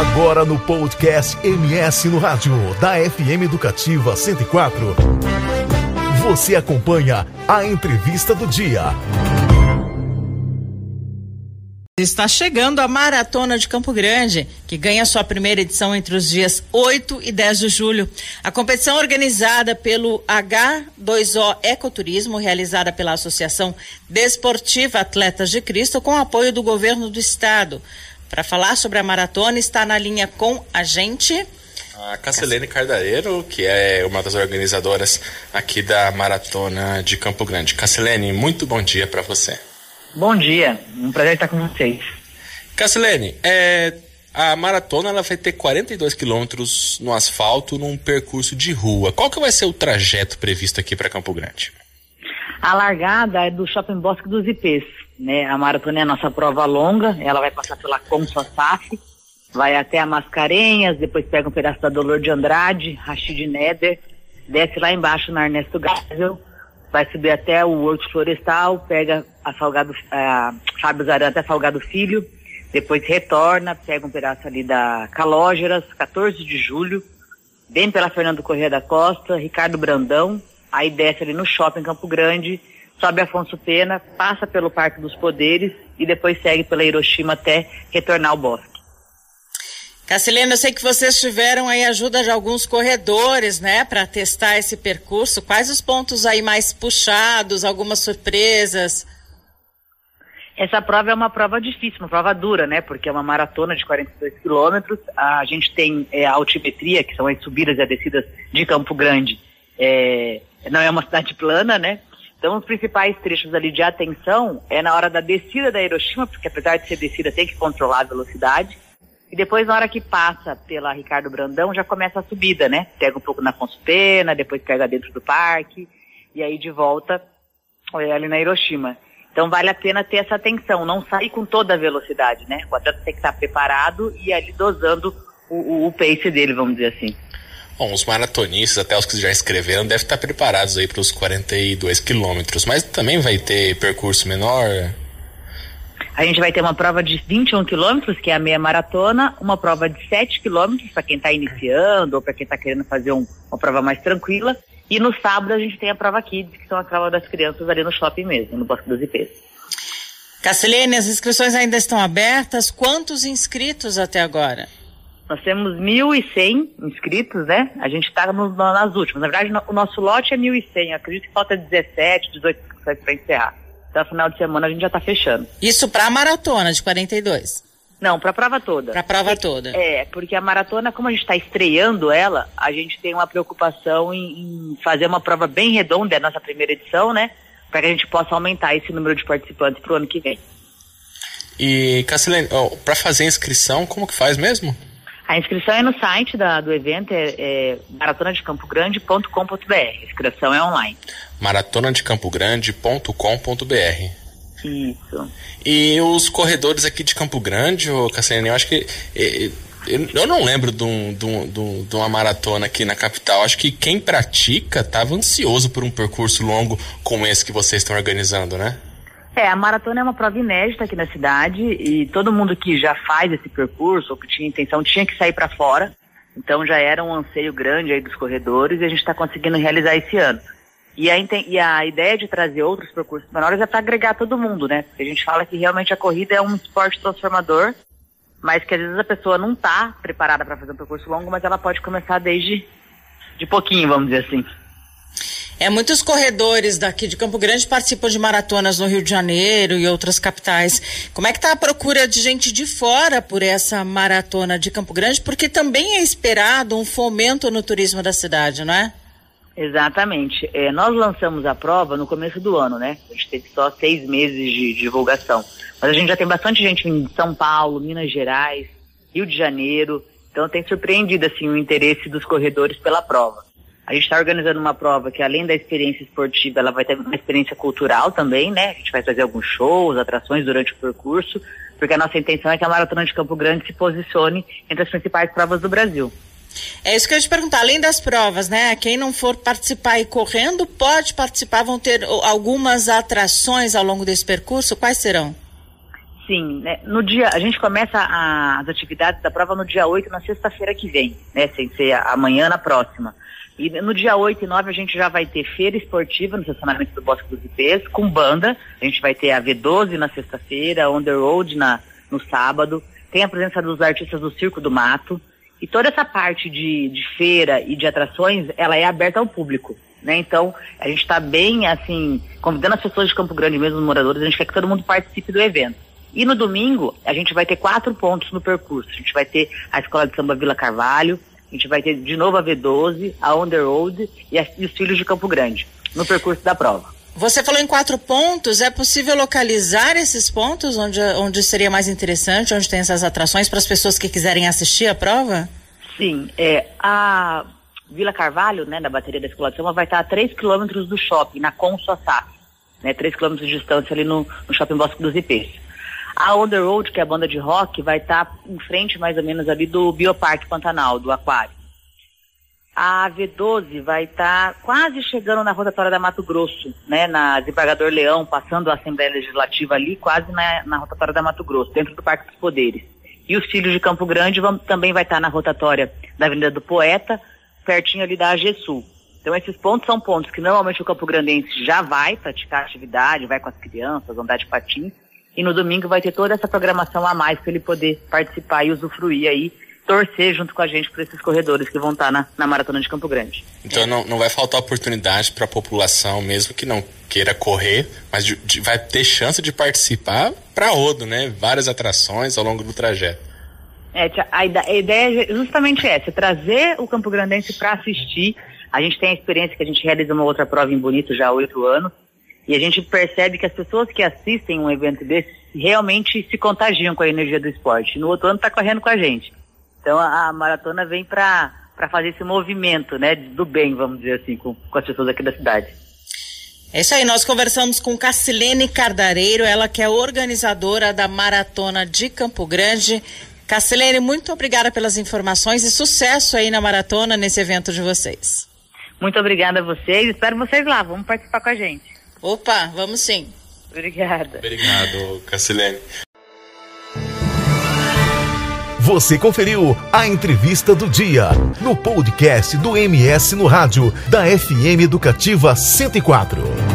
Agora no podcast MS no Rádio, da FM Educativa 104. Você acompanha a entrevista do dia. Está chegando a Maratona de Campo Grande, que ganha sua primeira edição entre os dias 8 e 10 de julho. A competição organizada pelo H2O Ecoturismo, realizada pela Associação Desportiva Atletas de Cristo, com apoio do governo do estado. Para falar sobre a maratona, está na linha com a gente. A Casselene Cardareiro, que é uma das organizadoras aqui da Maratona de Campo Grande. Casselene, muito bom dia para você. Bom dia, um prazer estar com vocês. Cassilene, é, a maratona ela vai ter 42 quilômetros no asfalto num percurso de rua. Qual que vai ser o trajeto previsto aqui para Campo Grande? A largada é do Shopping Bosque dos Ipês. Né? A maratona é a nossa prova longa, ela vai passar pela Comsa SAF, vai até a Mascarenhas, depois pega um pedaço da Dolor de Andrade, Rachid Neder, desce lá embaixo na Ernesto Geisel, vai subir até o Horto Florestal, pega a Salgado, a Fábio Zarã até Salgado Filho, depois retorna, pega um pedaço ali da Calógeras, 14 de julho, vem pela Fernando Corrêa da Costa, Ricardo Brandão, aí desce ali no shopping Campo Grande, sobe Afonso Pena, passa pelo Parque dos Poderes e depois segue pela Hiroshima até retornar ao bosque. Cacilena, eu sei que vocês tiveram aí ajuda de alguns corredores, né, para testar esse percurso. Quais os pontos aí mais puxados, algumas surpresas? Essa prova é uma prova difícil, uma prova dura, né? Porque é uma maratona de 42 quilômetros. A gente tem é, a altimetria, que são as subidas e as descidas de Campo Grande. É, não é uma cidade plana, né? Então, os principais trechos ali de atenção é na hora da descida da Hiroshima, porque apesar de ser descida, tem que controlar a velocidade e depois, na hora que passa pela Ricardo Brandão, já começa a subida, né? Pega um pouco na Afonso Pena, depois pega dentro do parque, e aí de volta é, ali na Hiroshima. Então vale a pena ter essa atenção, não sair com toda a velocidade, né? O atleta tem que estar preparado e ali dosando o, o, o pace dele, vamos dizer assim. Bom, os maratonistas, até os que já escreveram, devem estar preparados aí para os 42 quilômetros, mas também vai ter percurso menor? A gente vai ter uma prova de 21 quilômetros, que é a meia maratona, uma prova de 7 quilômetros para quem está iniciando ou para quem está querendo fazer um, uma prova mais tranquila. E no sábado a gente tem a prova Kids, que são a prova das crianças ali no shopping mesmo, no Bosque dos IPs. Cacilene, as inscrições ainda estão abertas. Quantos inscritos até agora? Nós temos 1.100 inscritos, né? A gente está nas últimas. Na verdade, o nosso lote é 1.100. Eu acredito que falta 17, 18 inscrições para encerrar. Então, final de semana a gente já está fechando. Isso para a maratona de 42? Não, para a prova toda. Para a prova toda. É, porque a maratona, como a gente está estreando ela, a gente tem uma preocupação em, em fazer uma prova bem redonda, é a nossa primeira edição, né? Para que a gente possa aumentar esse número de participantes para o ano que vem. E, Cassilene, oh, para fazer a inscrição, como que faz mesmo? A inscrição é no site da, do evento, é, é maratonadecampogrande.com.br. A inscrição é online. maratonadecampogrande.com.br. Isso. E os corredores aqui de Campo Grande, ô Cassiane, eu acho que. Eu não lembro de, um, de, um, de, uma maratona aqui na capital. Acho que quem pratica estava ansioso por um percurso longo como esse que vocês estão organizando, né? É, a maratona é uma prova inédita aqui na cidade e todo mundo que já faz esse percurso ou que tinha intenção tinha que sair para fora. Então já era um anseio grande aí dos corredores e a gente está conseguindo realizar esse ano. E a, e a ideia de trazer outros percursos menores é para agregar todo mundo, né? Porque a gente fala que realmente a corrida é um esporte transformador, mas que às vezes a pessoa não está preparada para fazer um percurso longo, mas ela pode começar desde de pouquinho, vamos dizer assim. É, muitos corredores daqui de Campo Grande participam de maratonas no Rio de Janeiro e outras capitais. Como é que está a procura de gente de fora por essa maratona de Campo Grande? Porque também é esperado um fomento no turismo da cidade, não é? Exatamente. É, nós lançamos a prova no começo do ano, né? A gente teve só seis meses de divulgação. Mas a gente já tem bastante gente em São Paulo, Minas Gerais, Rio de Janeiro. Então tem surpreendido assim o interesse dos corredores pela prova. A gente está organizando uma prova que, além da experiência esportiva, ela vai ter uma experiência cultural também, né? A gente vai fazer alguns shows, atrações durante o percurso, porque a nossa intenção é que a Maratona de Campo Grande se posicione entre as principais provas do Brasil. É isso que eu ia te perguntar. Além das provas, né? Quem não for participar e correndo pode participar. Vão ter algumas atrações ao longo desse percurso. Quais serão? Sim, né? no dia, a gente começa a, as atividades da prova no dia 8, na sexta-feira que vem, né? Sem ser amanhã, na próxima. E no dia 8 e 9 a gente já vai ter feira esportiva no estacionamento do Bosque dos Ipês, com banda. A gente vai ter a V12 na sexta-feira, On The Road na, no sábado. Tem a presença dos artistas do Circo do Mato. E toda essa parte de, de feira e de atrações, ela é aberta ao público. Né? Então, a gente está bem, assim, convidando as pessoas de Campo Grande, mesmo os moradores, a gente quer que todo mundo participe do evento. E no domingo, a gente vai ter quatro pontos no percurso. A gente vai ter a Escola de Samba Vila Carvalho, a gente vai ter de novo a V12, a On The Road e, a, e os Filhos de Campo Grande, no percurso da prova. Você falou em quatro pontos, é possível localizar esses pontos onde, onde seria mais interessante, onde tem essas atrações para as pessoas que quiserem assistir a prova? Sim, é, a Vila Carvalho, né, da bateria da Escola de Samba, vai estar a 3 quilômetros do shopping, na Consossap, né, 3 quilômetros de distância ali no, no shopping Bosque dos Ipês. A On The Road, que é a banda de rock, vai estar em frente mais ou menos ali do Bioparque Pantanal, do Aquário. A V12 vai estar quase chegando na rotatória da Mato Grosso, né, na Desembargador Leão, passando a Assembleia Legislativa ali, quase na, na rotatória da Mato Grosso, dentro do Parque dos Poderes. E os Filhos de Campo Grande vão, também vai estar na rotatória da Avenida do Poeta, pertinho ali da AGSUL. Então esses pontos são pontos que normalmente o Campo Grandense já vai praticar atividade, vai com as crianças, andar de patins, e no domingo vai ter toda essa programação a mais para ele poder participar e usufruir aí, torcer junto com a gente por esses corredores que vão estar na, na Maratona de Campo Grande. Então não, não vai faltar oportunidade para a população, mesmo que não queira correr, mas de, de, vai ter chance de participar para rodo, né? Várias atrações ao longo do trajeto. É, a, a ideia é justamente essa, trazer o Campo Grandense para assistir. A gente tem a experiência que a gente realiza uma outra prova em Bonito já há oito anos, e a gente percebe que as pessoas que assistem um evento desse realmente se contagiam com a energia do esporte. No outro ano está correndo com a gente. Então a, a maratona vem para fazer esse movimento, né, do bem, vamos dizer assim, com, com as pessoas aqui da cidade. É isso aí, nós conversamos com Cassilene Cardareiro, ela que é organizadora da Maratona de Campo Grande. Cassilene, muito obrigada pelas informações e sucesso aí na maratona, nesse evento de vocês. Muito obrigada a vocês, espero vocês lá, vamos participar com a gente. Opa, vamos sim. Obrigada. Obrigado, Cacilene. Você conferiu a entrevista do dia no podcast do MS no rádio da FM Educativa 104.